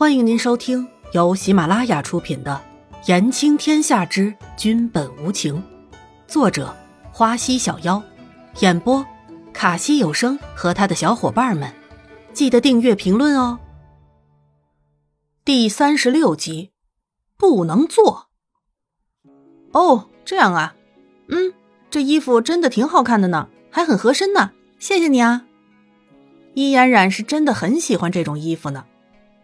欢迎您收听由喜马拉雅出品的《言情天下之君本无情》，作者花溪小妖，演播卡西有声和他的小伙伴们。记得订阅、评论哦。第三十六集，不能做。哦，这样啊，嗯，这衣服真的挺好看的呢，还很合身呢，谢谢你啊。伊嫣然是真的很喜欢这种衣服呢，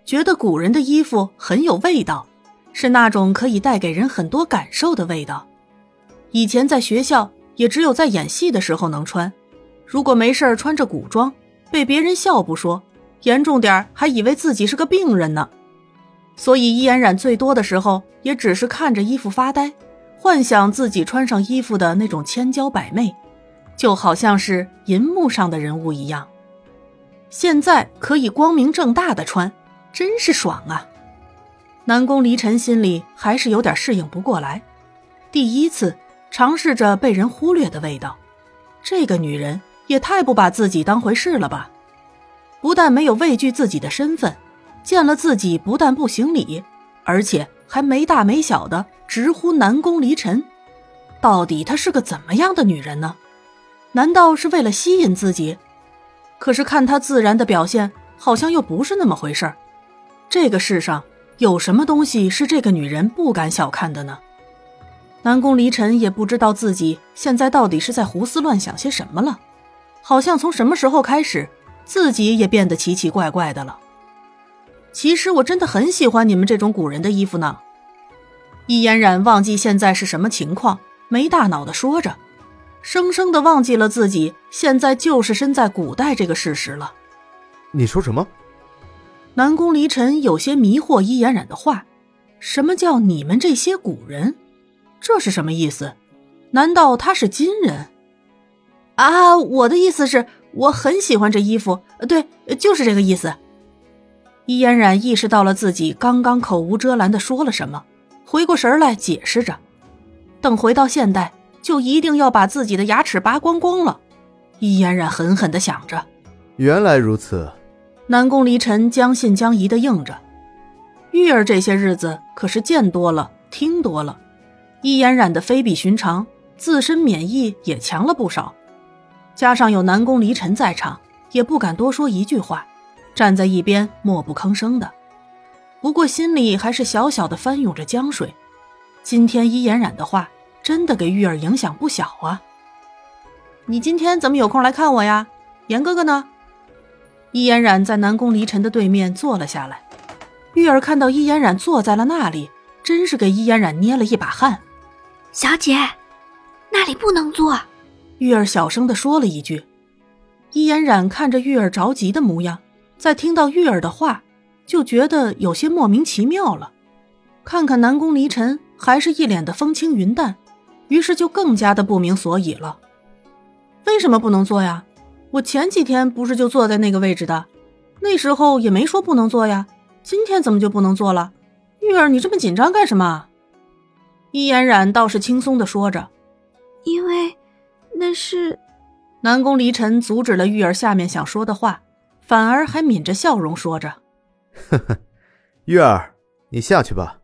觉得古人的衣服很有味道，是那种可以带给人很多感受的味道。以前在学校也只有在演戏的时候能穿，如果没事穿着古装，被别人笑不说，严重点还以为自己是个病人呢。所以伊嫣然最多的时候也只是看着衣服发呆，幻想自己穿上衣服的那种千娇百媚，就好像是银幕上的人物一样。现在可以光明正大的穿，真是爽啊！南宫离尘心里还是有点适应不过来，第一次尝试着被人忽略的味道，这个女人也太不把自己当回事了吧！不但没有畏惧自己的身份，见了自己不但不行礼，而且还没大没小的直呼南宫离尘。到底她是个怎么样的女人呢？难道是为了吸引自己？可是看她自然的表现，好像又不是那么回事儿。这个世上有什么东西是这个女人不敢小看的呢？南宫离尘也不知道自己现在到底是在胡思乱想些什么了，好像从什么时候开始，自己也变得奇奇怪怪的了。其实我真的很喜欢你们这种古人的衣服呢。易嫣然忘记现在是什么情况，没大脑的说着。生生的忘记了自己现在就是身在古代这个事实了。你说什么？南宫离尘有些迷惑伊嫣然的话。什么叫你们这些古人？这是什么意思？难道他是金人？啊，我的意思是，我很喜欢这衣服。对，就是这个意思。伊嫣然意识到了自己刚刚口无遮拦的说了什么，回过神来解释着。等回到现代。就一定要把自己的牙齿拔光光了，伊嫣然狠狠的想着。原来如此，南宫离尘将信将疑的应着。玉儿这些日子可是见多了，听多了，伊嫣然的非比寻常，自身免疫也强了不少。加上有南宫离尘在场，也不敢多说一句话，站在一边默不吭声的。不过心里还是小小的翻涌着江水。今天伊嫣染的话。真的给玉儿影响不小啊！你今天怎么有空来看我呀？严哥哥呢？易嫣然在南宫离尘的对面坐了下来。玉儿看到易嫣然坐在了那里，真是给易嫣然捏了一把汗。小姐，那里不能坐。玉儿小声的说了一句。易嫣然看着玉儿着急的模样，在听到玉儿的话，就觉得有些莫名其妙了。看看南宫离尘，还是一脸的风轻云淡。于是就更加的不明所以了，为什么不能坐呀？我前几天不是就坐在那个位置的，那时候也没说不能坐呀。今天怎么就不能坐了？玉儿，你这么紧张干什么？易嫣然倒是轻松的说着，因为那是南宫离尘阻止了玉儿下面想说的话，反而还抿着笑容说着：“呵呵，玉儿，你下去吧。”